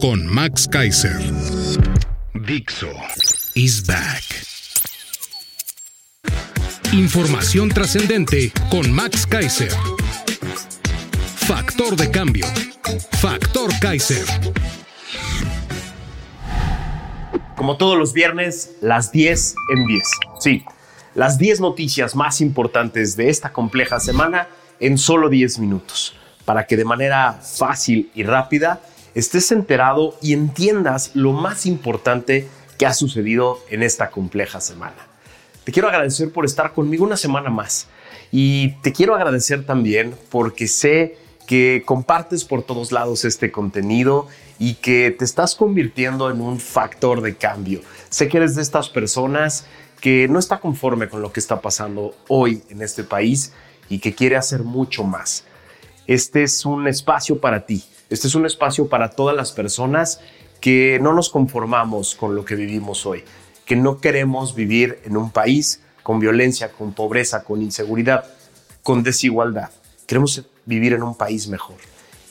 con Max Kaiser. Dixo is back. Información trascendente con Max Kaiser. Factor de cambio. Factor Kaiser. Como todos los viernes, las 10 en 10. Sí, las 10 noticias más importantes de esta compleja semana en solo 10 minutos, para que de manera fácil y rápida estés enterado y entiendas lo más importante que ha sucedido en esta compleja semana. Te quiero agradecer por estar conmigo una semana más y te quiero agradecer también porque sé que compartes por todos lados este contenido y que te estás convirtiendo en un factor de cambio. Sé que eres de estas personas que no está conforme con lo que está pasando hoy en este país y que quiere hacer mucho más. Este es un espacio para ti este es un espacio para todas las personas que no nos conformamos con lo que vivimos hoy, que no queremos vivir en un país con violencia, con pobreza, con inseguridad, con desigualdad. Queremos vivir en un país mejor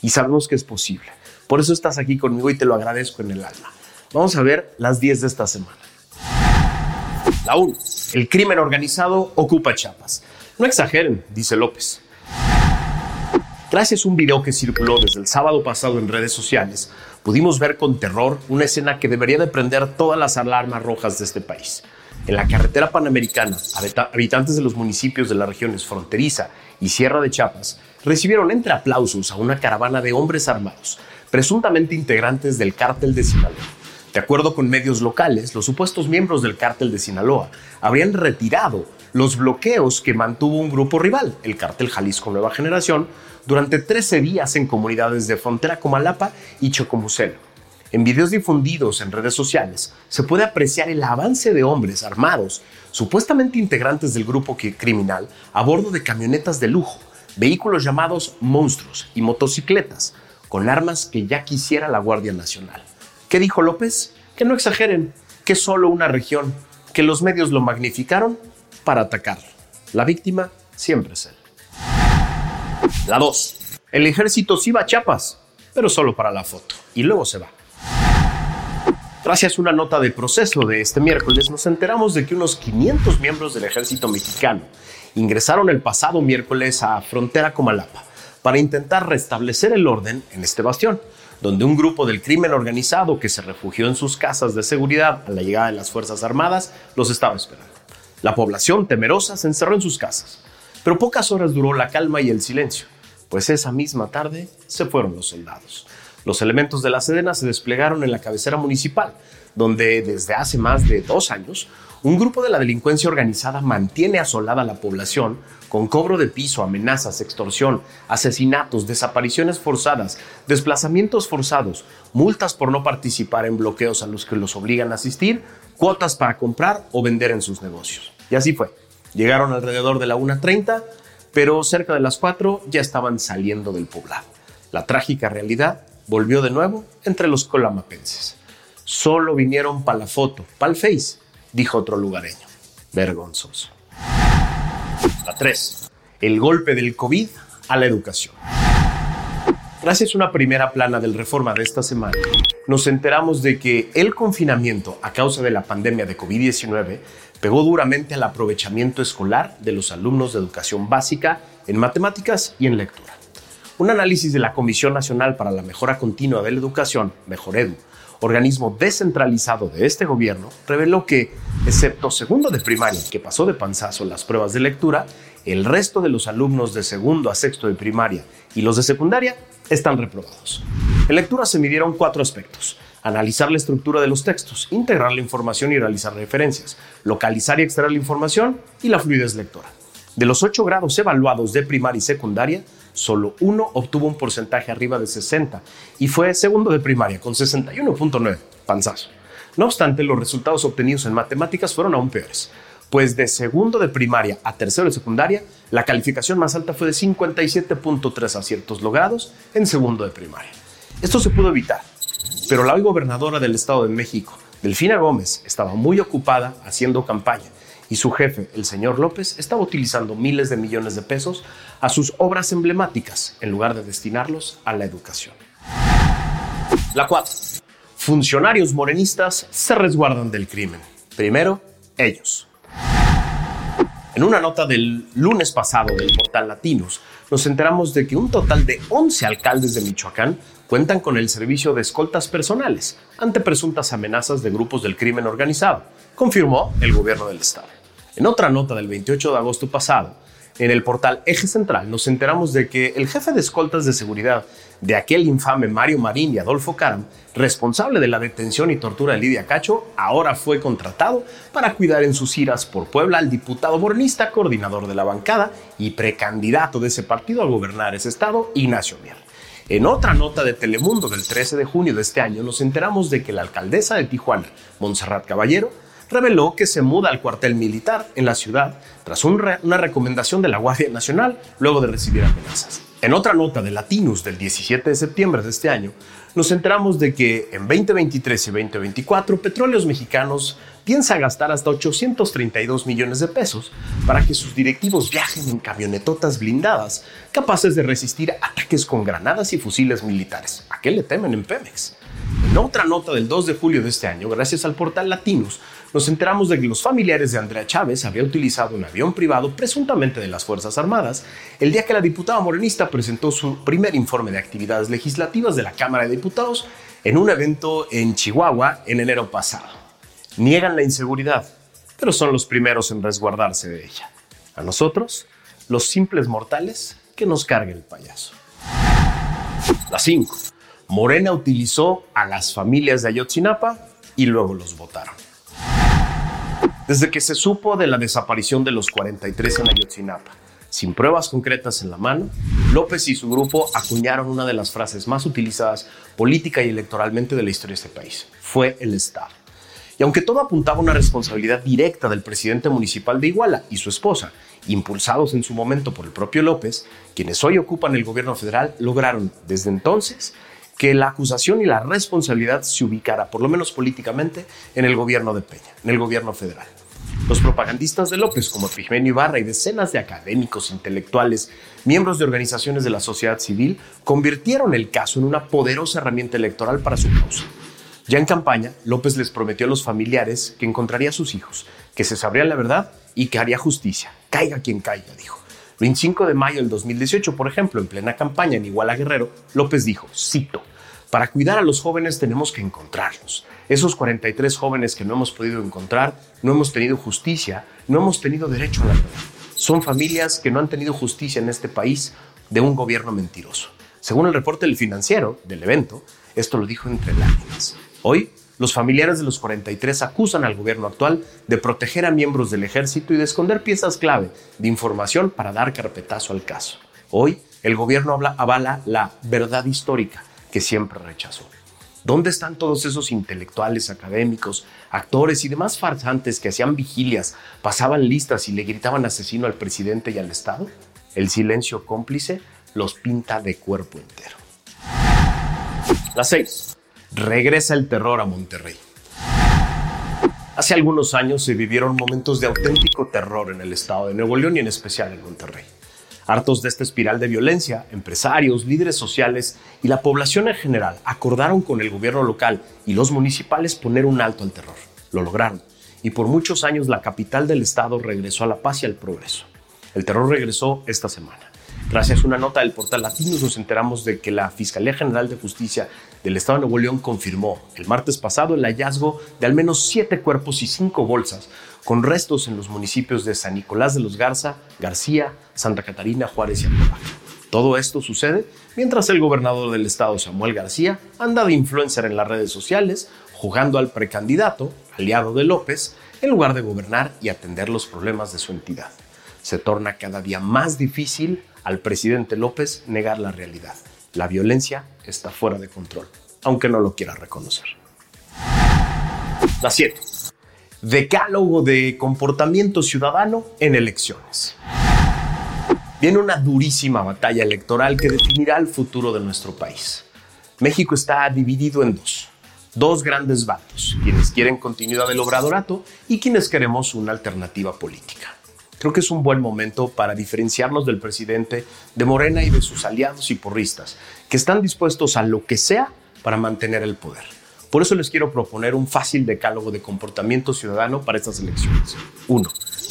y sabemos que es posible. Por eso estás aquí conmigo y te lo agradezco en el alma. Vamos a ver las 10 de esta semana. La 1. El crimen organizado ocupa Chiapas. No exageren, dice López. Gracias a un video que circuló desde el sábado pasado en redes sociales, pudimos ver con terror una escena que debería de prender todas las alarmas rojas de este país. En la carretera panamericana, habitantes de los municipios de las regiones fronteriza y Sierra de Chiapas recibieron entre aplausos a una caravana de hombres armados, presuntamente integrantes del cártel de Sinaloa. De acuerdo con medios locales, los supuestos miembros del cártel de Sinaloa habrían retirado los bloqueos que mantuvo un grupo rival, el cártel Jalisco Nueva Generación, durante 13 días en comunidades de frontera Comalapa y Chocomucelo. En videos difundidos en redes sociales se puede apreciar el avance de hombres armados, supuestamente integrantes del grupo criminal, a bordo de camionetas de lujo, vehículos llamados monstruos y motocicletas, con armas que ya quisiera la Guardia Nacional. ¿Qué dijo López? Que no exageren, que solo una región, que los medios lo magnificaron para atacar. La víctima siempre es él. La 2. El ejército sí va a Chiapas, pero solo para la foto, y luego se va. Gracias a una nota de proceso de este miércoles, nos enteramos de que unos 500 miembros del ejército mexicano ingresaron el pasado miércoles a Frontera Comalapa para intentar restablecer el orden en este bastión, donde un grupo del crimen organizado que se refugió en sus casas de seguridad a la llegada de las Fuerzas Armadas los estaba esperando. La población temerosa se encerró en sus casas, pero pocas horas duró la calma y el silencio, pues esa misma tarde se fueron los soldados. Los elementos de la Sedena se desplegaron en la cabecera municipal, donde desde hace más de dos años un grupo de la delincuencia organizada mantiene asolada a la población con cobro de piso, amenazas, extorsión, asesinatos, desapariciones forzadas, desplazamientos forzados, multas por no participar en bloqueos a los que los obligan a asistir, cuotas para comprar o vender en sus negocios. Y así fue. Llegaron alrededor de la 1.30, pero cerca de las 4 ya estaban saliendo del poblado. La trágica realidad volvió de nuevo entre los colamapenses. Solo vinieron para la foto, para el face dijo otro lugareño. Vergonzoso. La 3. El golpe del COVID a la educación. Gracias a una primera plana del Reforma de esta semana, nos enteramos de que el confinamiento a causa de la pandemia de COVID-19 pegó duramente al aprovechamiento escolar de los alumnos de educación básica en matemáticas y en lectura. Un análisis de la Comisión Nacional para la Mejora Continua de la Educación, Mejoredu, organismo descentralizado de este gobierno, reveló que, excepto segundo de primaria, que pasó de panzazo las pruebas de lectura, el resto de los alumnos de segundo a sexto de primaria y los de secundaria están reprobados. En lectura se midieron cuatro aspectos. Analizar la estructura de los textos, integrar la información y realizar referencias, localizar y extraer la información y la fluidez lectora. De los ocho grados evaluados de primaria y secundaria, solo uno obtuvo un porcentaje arriba de 60 y fue segundo de primaria con 61.9, panzazo. No obstante, los resultados obtenidos en matemáticas fueron aún peores, pues de segundo de primaria a tercero de secundaria, la calificación más alta fue de 57.3 aciertos logrados en segundo de primaria. Esto se pudo evitar, pero la hoy gobernadora del Estado de México, Delfina Gómez, estaba muy ocupada haciendo campaña y su jefe, el señor López, estaba utilizando miles de millones de pesos a sus obras emblemáticas en lugar de destinarlos a la educación. La 4. Funcionarios morenistas se resguardan del crimen. Primero, ellos. En una nota del lunes pasado del portal Latinos, nos enteramos de que un total de 11 alcaldes de Michoacán cuentan con el servicio de escoltas personales ante presuntas amenazas de grupos del crimen organizado, confirmó el gobierno del estado. En otra nota del 28 de agosto pasado, en el portal Eje Central nos enteramos de que el jefe de escoltas de seguridad de aquel infame Mario Marín y Adolfo Caram, responsable de la detención y tortura de Lidia Cacho, ahora fue contratado para cuidar en sus iras por Puebla al diputado morenista, coordinador de la bancada y precandidato de ese partido a gobernar ese estado, Ignacio Mier. En otra nota de Telemundo del 13 de junio de este año nos enteramos de que la alcaldesa de Tijuana, Montserrat Caballero, reveló que se muda al cuartel militar en la ciudad tras una recomendación de la Guardia Nacional luego de recibir amenazas. En otra nota de Latinus del 17 de septiembre de este año, nos enteramos de que en 2023 y 2024 Petróleos Mexicanos piensa gastar hasta 832 millones de pesos para que sus directivos viajen en camionetotas blindadas capaces de resistir ataques con granadas y fusiles militares. ¿A qué le temen en Pemex? En otra nota del 2 de julio de este año, gracias al portal Latinus, nos enteramos de que los familiares de Andrea Chávez habían utilizado un avión privado presuntamente de las Fuerzas Armadas el día que la diputada morenista presentó su primer informe de actividades legislativas de la Cámara de Diputados en un evento en Chihuahua en enero pasado. Niegan la inseguridad, pero son los primeros en resguardarse de ella. A nosotros, los simples mortales, que nos cargue el payaso. La 5. Morena utilizó a las familias de Ayotzinapa y luego los votaron. Desde que se supo de la desaparición de los 43 en Ayotzinapa, sin pruebas concretas en la mano, López y su grupo acuñaron una de las frases más utilizadas política y electoralmente de la historia de este país. Fue el Estado. Y aunque todo apuntaba a una responsabilidad directa del presidente municipal de Iguala y su esposa, impulsados en su momento por el propio López, quienes hoy ocupan el gobierno federal, lograron desde entonces que la acusación y la responsabilidad se ubicara, por lo menos políticamente, en el gobierno de Peña, en el gobierno federal. Los propagandistas de López, como Pigmenio Ibarra y decenas de académicos, intelectuales, miembros de organizaciones de la sociedad civil, convirtieron el caso en una poderosa herramienta electoral para su causa. Ya en campaña, López les prometió a los familiares que encontraría a sus hijos, que se sabría la verdad y que haría justicia, caiga quien caiga, dijo. El 25 de mayo del 2018, por ejemplo, en plena campaña en Iguala Guerrero, López dijo, cito, para cuidar a los jóvenes tenemos que encontrarlos. Esos 43 jóvenes que no hemos podido encontrar, no hemos tenido justicia, no hemos tenido derecho a la verdad. Son familias que no han tenido justicia en este país de un gobierno mentiroso. Según el reporte del financiero del evento, esto lo dijo entre lágrimas. Hoy, los familiares de los 43 acusan al gobierno actual de proteger a miembros del ejército y de esconder piezas clave de información para dar carpetazo al caso. Hoy, el gobierno habla, avala la verdad histórica que siempre rechazó. ¿Dónde están todos esos intelectuales, académicos, actores y demás farsantes que hacían vigilias, pasaban listas y le gritaban asesino al presidente y al Estado? El silencio cómplice los pinta de cuerpo entero. La 6 regresa el terror a Monterrey. Hace algunos años se vivieron momentos de auténtico terror en el estado de Nuevo León y en especial en Monterrey. Hartos de esta espiral de violencia, empresarios, líderes sociales y la población en general acordaron con el gobierno local y los municipales poner un alto al terror. Lo lograron y por muchos años la capital del estado regresó a la paz y al progreso. El terror regresó esta semana. Gracias a una nota del portal Latinos nos enteramos de que la Fiscalía General de Justicia del Estado de Nuevo León confirmó el martes pasado el hallazgo de al menos siete cuerpos y cinco bolsas con restos en los municipios de San Nicolás de los Garza, García, Santa Catarina, Juárez y Apodaca. Todo esto sucede mientras el gobernador del estado, Samuel García, anda de influencer en las redes sociales, jugando al precandidato, aliado de López, en lugar de gobernar y atender los problemas de su entidad. se torna cada día más difícil al presidente López negar la realidad. La violencia está fuera de control, aunque no lo quiera reconocer. La 7. Decálogo de comportamiento ciudadano en elecciones. Viene una durísima batalla electoral que definirá el futuro de nuestro país. México está dividido en dos. Dos grandes bandos, quienes quieren continuidad del obradorato y quienes queremos una alternativa política. Creo que es un buen momento para diferenciarnos del presidente de Morena y de sus aliados y porristas, que están dispuestos a lo que sea para mantener el poder. Por eso les quiero proponer un fácil decálogo de comportamiento ciudadano para estas elecciones. 1.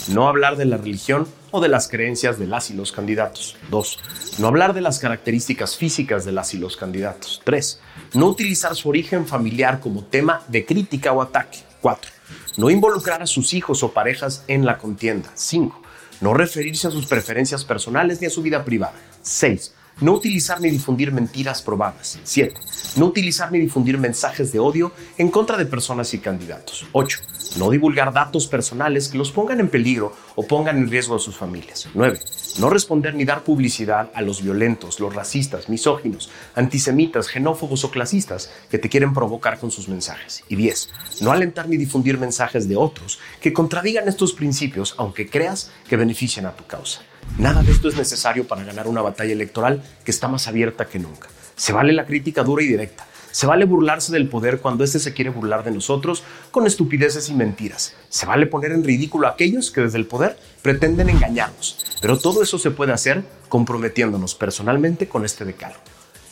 No hablar de la religión o de las creencias de las y los candidatos. 2. No hablar de las características físicas de las y los candidatos. 3. No utilizar su origen familiar como tema de crítica o ataque. 4. No involucrar a sus hijos o parejas en la contienda. 5. No referirse a sus preferencias personales ni a su vida privada. 6. No utilizar ni difundir mentiras probadas. 7. No utilizar ni difundir mensajes de odio en contra de personas y candidatos. 8. No divulgar datos personales que los pongan en peligro o pongan en riesgo a sus familias. 9. No responder ni dar publicidad a los violentos, los racistas, misóginos, antisemitas, xenófobos o clasistas que te quieren provocar con sus mensajes. Y 10. No alentar ni difundir mensajes de otros que contradigan estos principios aunque creas que benefician a tu causa. Nada de esto es necesario para ganar una batalla electoral que está más abierta que nunca. Se vale la crítica dura y directa. Se vale burlarse del poder cuando éste se quiere burlar de nosotros con estupideces y mentiras. Se vale poner en ridículo a aquellos que desde el poder pretenden engañarnos. Pero todo eso se puede hacer comprometiéndonos personalmente con este decálogo.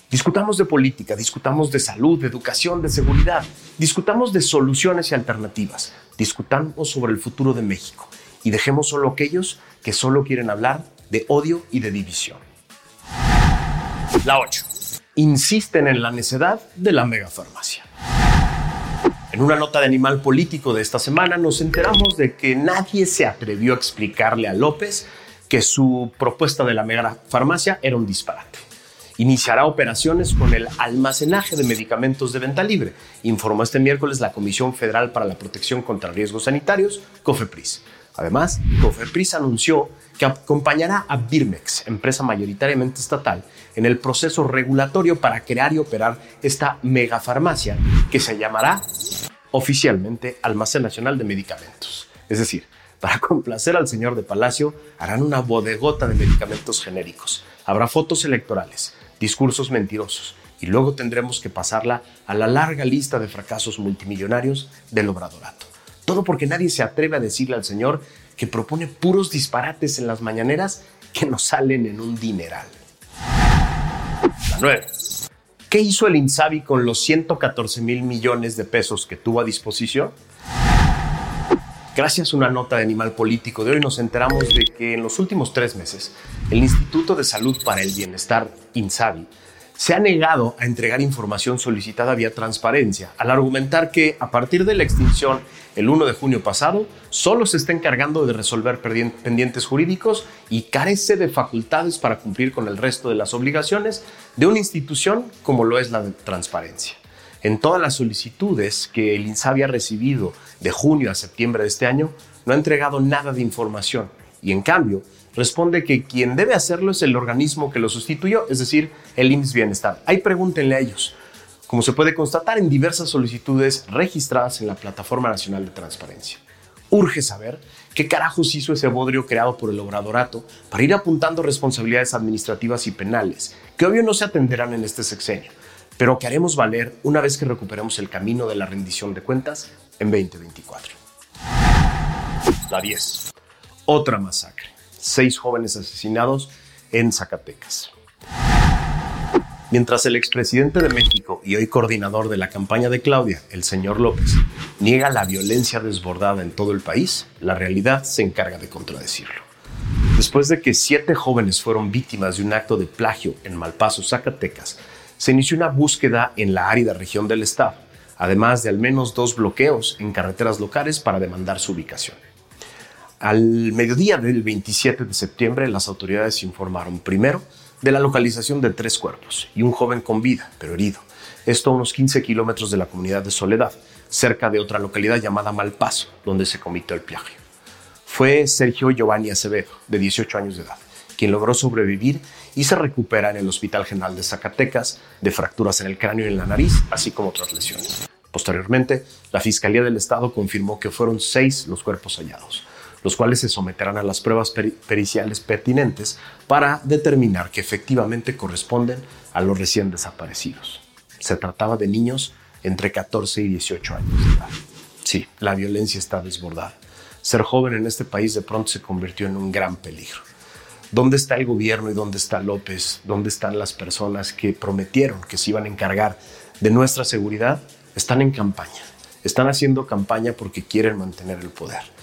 Discutamos de política, discutamos de salud, de educación, de seguridad, discutamos de soluciones y alternativas, discutamos sobre el futuro de México y dejemos solo aquellos que solo quieren hablar de odio y de división. La 8. Insisten en la necedad de la megafarmacia. En una nota de Animal Político de esta semana nos enteramos de que nadie se atrevió a explicarle a López que su propuesta de la megafarmacia era un disparate. Iniciará operaciones con el almacenaje de medicamentos de venta libre, informó este miércoles la Comisión Federal para la Protección contra Riesgos Sanitarios, COFEPRIS. Además, COFEPRIS anunció que acompañará a Birmex, empresa mayoritariamente estatal, en el proceso regulatorio para crear y operar esta megafarmacia que se llamará oficialmente Almacén Nacional de Medicamentos. Es decir, para complacer al señor de Palacio, harán una bodegota de medicamentos genéricos. Habrá fotos electorales, discursos mentirosos y luego tendremos que pasarla a la larga lista de fracasos multimillonarios del obradorato. Todo porque nadie se atreve a decirle al señor que propone puros disparates en las mañaneras que nos salen en un dineral. La 9. ¿Qué hizo el Insabi con los 114 mil millones de pesos que tuvo a disposición? Gracias a una nota de Animal Político de hoy nos enteramos de que en los últimos tres meses el Instituto de Salud para el Bienestar, INSABI, se ha negado a entregar información solicitada vía transparencia, al argumentar que a partir de la extinción el 1 de junio pasado, solo se está encargando de resolver pendientes jurídicos y carece de facultades para cumplir con el resto de las obligaciones de una institución como lo es la de transparencia. En todas las solicitudes que el INSABI ha recibido de junio a septiembre de este año, no ha entregado nada de información y en cambio responde que quien debe hacerlo es el organismo que lo sustituyó, es decir, el IMSS Bienestar. Ahí pregúntenle a ellos. Como se puede constatar en diversas solicitudes registradas en la Plataforma Nacional de Transparencia. Urge saber qué carajos hizo ese bodrio creado por el obradorato para ir apuntando responsabilidades administrativas y penales, que obvio no se atenderán en este sexenio, pero que haremos valer una vez que recuperemos el camino de la rendición de cuentas en 2024. La 10. Otra masacre seis jóvenes asesinados en Zacatecas. Mientras el expresidente de México y hoy coordinador de la campaña de Claudia, el señor López, niega la violencia desbordada en todo el país, la realidad se encarga de contradecirlo. Después de que siete jóvenes fueron víctimas de un acto de plagio en Malpaso, Zacatecas, se inició una búsqueda en la árida región del estado, además de al menos dos bloqueos en carreteras locales para demandar su ubicación. Al mediodía del 27 de septiembre, las autoridades informaron primero de la localización de tres cuerpos y un joven con vida, pero herido. Esto a unos 15 kilómetros de la comunidad de Soledad, cerca de otra localidad llamada Malpaso, donde se cometió el plagio. fue Sergio Giovanni Acevedo, de 18 años de edad, quien logró sobrevivir y se recupera en el Hospital General de Zacatecas de fracturas en el cráneo y en la nariz, así como otras lesiones. Posteriormente, la Fiscalía del Estado confirmó que fueron seis los cuerpos hallados, los cuales se someterán a las pruebas periciales pertinentes para determinar que efectivamente corresponden a los recién desaparecidos. Se trataba de niños entre 14 y 18 años. Sí, la violencia está desbordada. Ser joven en este país de pronto se convirtió en un gran peligro. ¿Dónde está el gobierno y dónde está López? ¿Dónde están las personas que prometieron que se iban a encargar de nuestra seguridad? están en campaña. Están haciendo campaña porque quieren mantener el poder.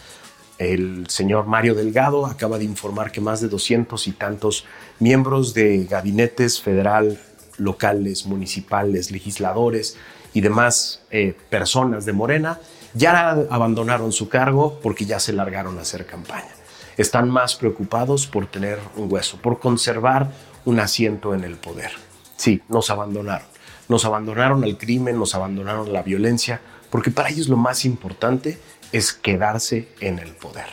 El señor Mario Delgado acaba de informar que más de 200 y tantos miembros de gabinetes federal, locales, municipales, legisladores y demás eh, personas de Morena ya abandonaron su cargo porque ya se largaron a hacer campaña. Están más preocupados por tener un hueso, por conservar un asiento en el poder. Sí, nos abandonaron. Nos abandonaron al crimen, nos abandonaron la violencia, porque para ellos lo más importante es quedarse en el poder.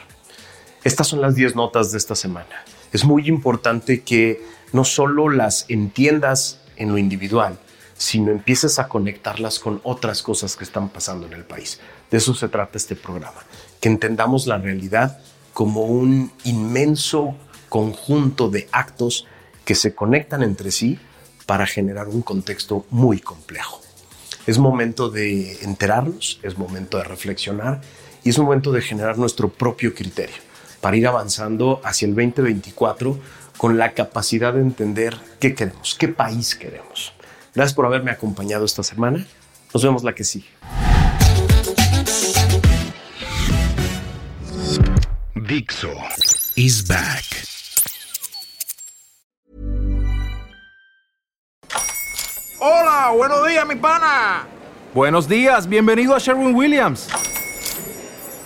Estas son las 10 notas de esta semana. Es muy importante que no solo las entiendas en lo individual, sino empieces a conectarlas con otras cosas que están pasando en el país. De eso se trata este programa, que entendamos la realidad como un inmenso conjunto de actos que se conectan entre sí para generar un contexto muy complejo. Es momento de enterarnos, es momento de reflexionar y es momento de generar nuestro propio criterio para ir avanzando hacia el 2024 con la capacidad de entender qué queremos, qué país queremos. Gracias por haberme acompañado esta semana. Nos vemos la que sigue. Dixo is back. Hola, buenos días, mi pana. Buenos días, bienvenido a Sherwin Williams.